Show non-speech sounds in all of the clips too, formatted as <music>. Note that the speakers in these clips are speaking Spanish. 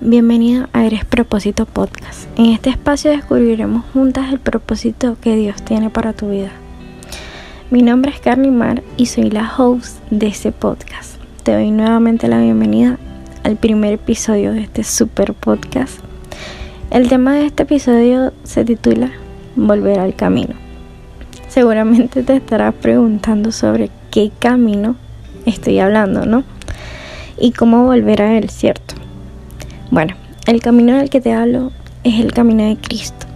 bienvenido a Eres Propósito Podcast. En este espacio descubriremos juntas el propósito que Dios tiene para tu vida. Mi nombre es Carly Mar y soy la host de este podcast. Te doy nuevamente la bienvenida al primer episodio de este super podcast. El tema de este episodio se titula Volver al camino. Seguramente te estarás preguntando sobre qué camino estoy hablando, ¿no? Y cómo volver a él, ¿cierto? Bueno, el camino del que te hablo es el camino de Cristo,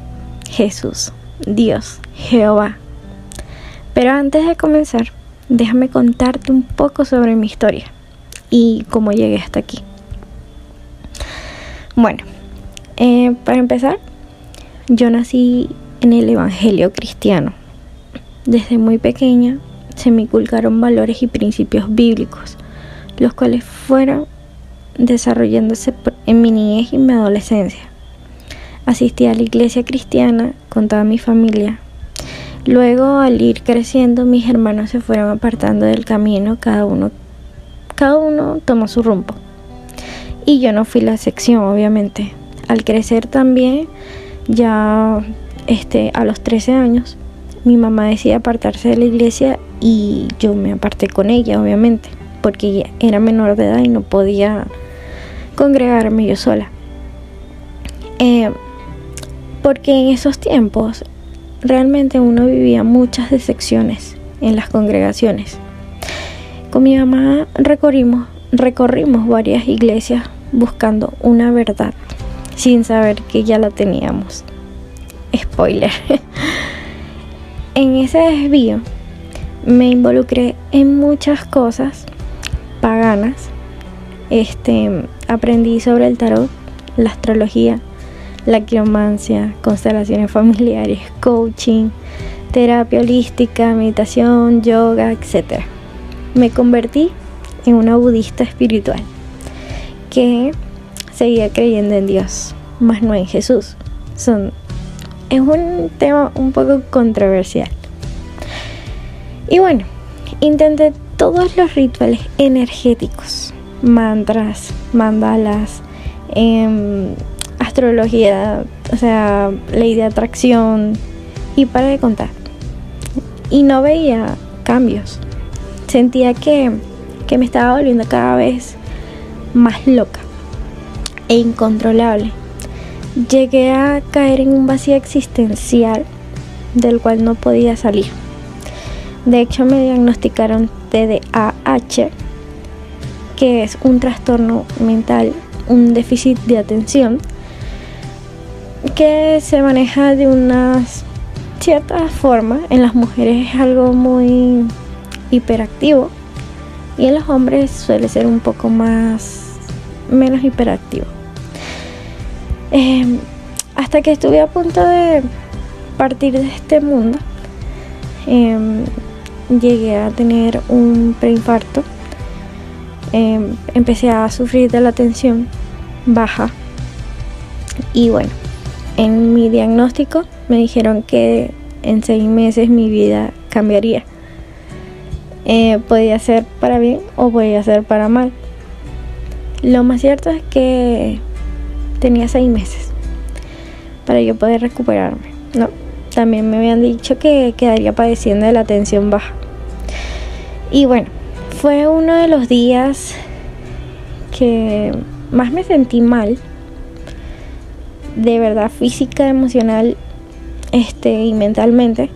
Jesús, Dios, Jehová. Pero antes de comenzar, déjame contarte un poco sobre mi historia y cómo llegué hasta aquí. Bueno, eh, para empezar, yo nací en el Evangelio cristiano. Desde muy pequeña se me inculcaron valores y principios bíblicos, los cuales fueron desarrollándose en mi niñez y mi adolescencia. Asistí a la iglesia cristiana con toda mi familia. Luego, al ir creciendo, mis hermanos se fueron apartando del camino, cada uno, cada uno tomó su rumbo. Y yo no fui la sección, obviamente. Al crecer también, ya este, a los 13 años, mi mamá decide apartarse de la iglesia y yo me aparté con ella, obviamente, porque era menor de edad y no podía congregarme yo sola. Eh, porque en esos tiempos realmente uno vivía muchas decepciones en las congregaciones. Con mi mamá recorrimos, recorrimos varias iglesias buscando una verdad, sin saber que ya la teníamos. Spoiler. <laughs> en ese desvío me involucré en muchas cosas paganas este, aprendí sobre el tarot, la astrología, la quiromancia, constelaciones familiares, coaching, terapia holística, meditación, yoga, etc. Me convertí en una budista espiritual que seguía creyendo en Dios, más no en Jesús. Son, es un tema un poco controversial. Y bueno, intenté todos los rituales energéticos mantras, mandalas, em, astrología, o sea, ley de atracción y para de contar. Y no veía cambios. Sentía que, que me estaba volviendo cada vez más loca e incontrolable. Llegué a caer en un vacío existencial del cual no podía salir. De hecho, me diagnosticaron TDAH que es un trastorno mental, un déficit de atención, que se maneja de una cierta forma. En las mujeres es algo muy hiperactivo y en los hombres suele ser un poco más menos hiperactivo. Em, hasta que estuve a punto de partir de este mundo, em, llegué a tener un preinfarto Em, empecé a sufrir de la tensión baja. Y bueno, en mi diagnóstico me dijeron que en seis meses mi vida cambiaría. Eh, podía ser para bien o podía ser para mal. Lo más cierto es que tenía seis meses para yo poder recuperarme. No, también me habían dicho que quedaría padeciendo de la tensión baja. Y bueno, fue uno de los días que más me sentí mal, de verdad física, emocional este, y mentalmente.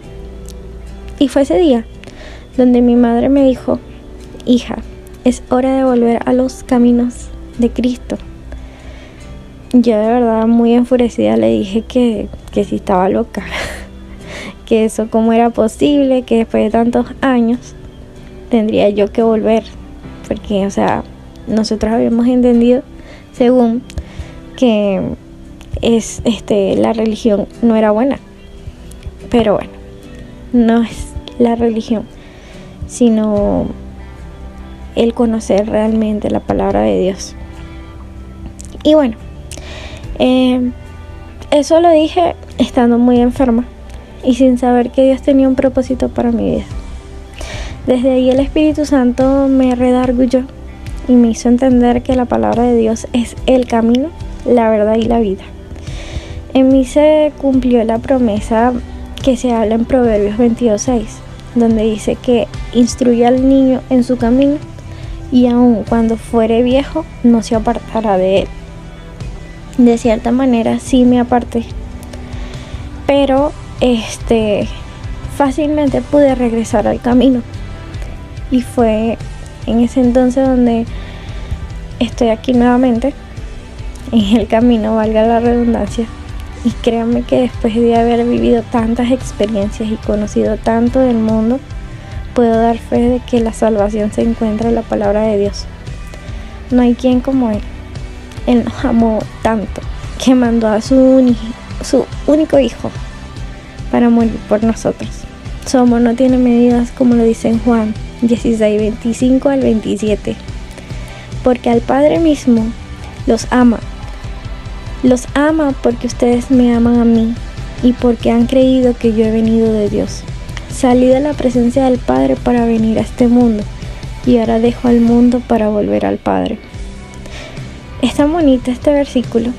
Y fue ese día donde mi madre me dijo, hija, es hora de volver a los caminos de Cristo. Yo de verdad muy enfurecida le dije que, que si estaba loca, <laughs> que eso cómo era posible, que después de tantos años tendría yo que volver, porque, o sea, nosotros habíamos entendido, según que es este la religión no era buena. Pero bueno, no es la religión, sino el conocer realmente la palabra de Dios. Y bueno, eh, eso lo dije estando muy enferma y sin saber que Dios tenía un propósito para mi vida. Desde ahí el Espíritu Santo me redargulló y me hizo entender que la palabra de Dios es el camino la verdad y la vida. En mí se cumplió la promesa que se habla en Proverbios 22.6, donde dice que instruye al niño en su camino y aun cuando fuere viejo no se apartará de él. De cierta manera sí me aparté, pero este fácilmente pude regresar al camino y fue en ese entonces donde estoy aquí nuevamente en el camino, valga la redundancia. Y créanme que después de haber vivido tantas experiencias y conocido tanto del mundo, puedo dar fe de que la salvación se encuentra en la palabra de Dios. No hay quien como Él. Él nos amó tanto que mandó a su, su único hijo para morir por nosotros. Su amor no tiene medidas como lo dice en Juan 16, 25 al 27. Porque al Padre mismo los ama. Los ama porque ustedes me aman a mí y porque han creído que yo he venido de Dios. Salí de la presencia del Padre para venir a este mundo y ahora dejo al mundo para volver al Padre. Es tan bonito este versículo,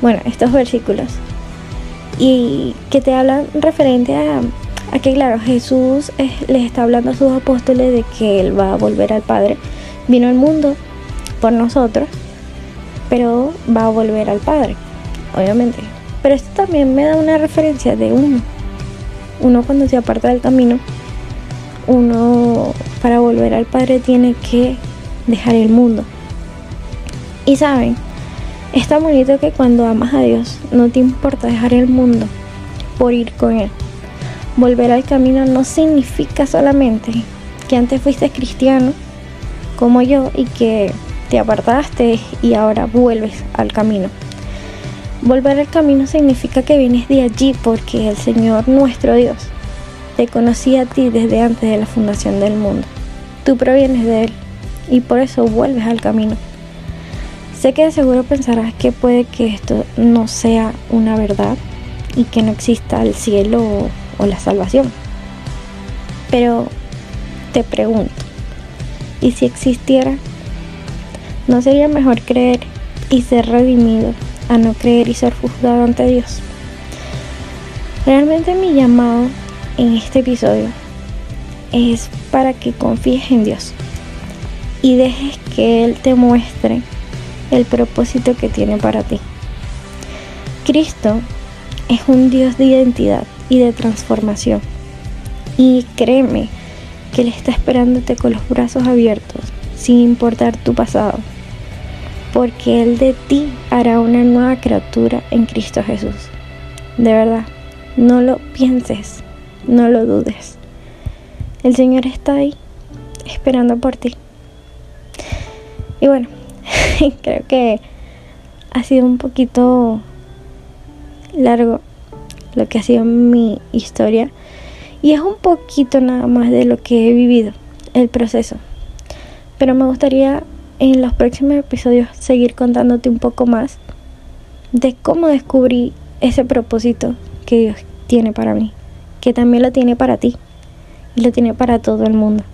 bueno, estos versículos, y que te hablan referente a Aquí, claro, Jesús les está hablando a sus apóstoles de que Él va a volver al Padre. Vino al mundo por nosotros, pero va a volver al Padre, obviamente. Pero esto también me da una referencia de uno. Uno cuando se aparta del camino, uno para volver al Padre tiene que dejar el mundo. Y saben, es tan bonito que cuando amas a Dios no te importa dejar el mundo por ir con Él. Volver al camino no significa solamente que antes fuiste cristiano como yo y que te apartaste y ahora vuelves al camino. Volver al camino significa que vienes de allí porque el Señor nuestro Dios te conocía a ti desde antes de la fundación del mundo. Tú provienes de Él y por eso vuelves al camino. Sé que de seguro pensarás que puede que esto no sea una verdad y que no exista el cielo o la salvación. Pero te pregunto, ¿y si existiera? ¿No sería mejor creer y ser redimido a no creer y ser juzgado ante Dios? Realmente mi llamado en este episodio es para que confíes en Dios y dejes que Él te muestre el propósito que tiene para ti. Cristo es un Dios de identidad y de transformación. Y créeme que Él está esperándote con los brazos abiertos, sin importar tu pasado, porque Él de ti hará una nueva criatura en Cristo Jesús. De verdad, no lo pienses, no lo dudes. El Señor está ahí, esperando por ti. Y bueno, <laughs> creo que ha sido un poquito largo lo que ha sido mi historia y es un poquito nada más de lo que he vivido, el proceso. Pero me gustaría en los próximos episodios seguir contándote un poco más de cómo descubrí ese propósito que Dios tiene para mí, que también lo tiene para ti y lo tiene para todo el mundo.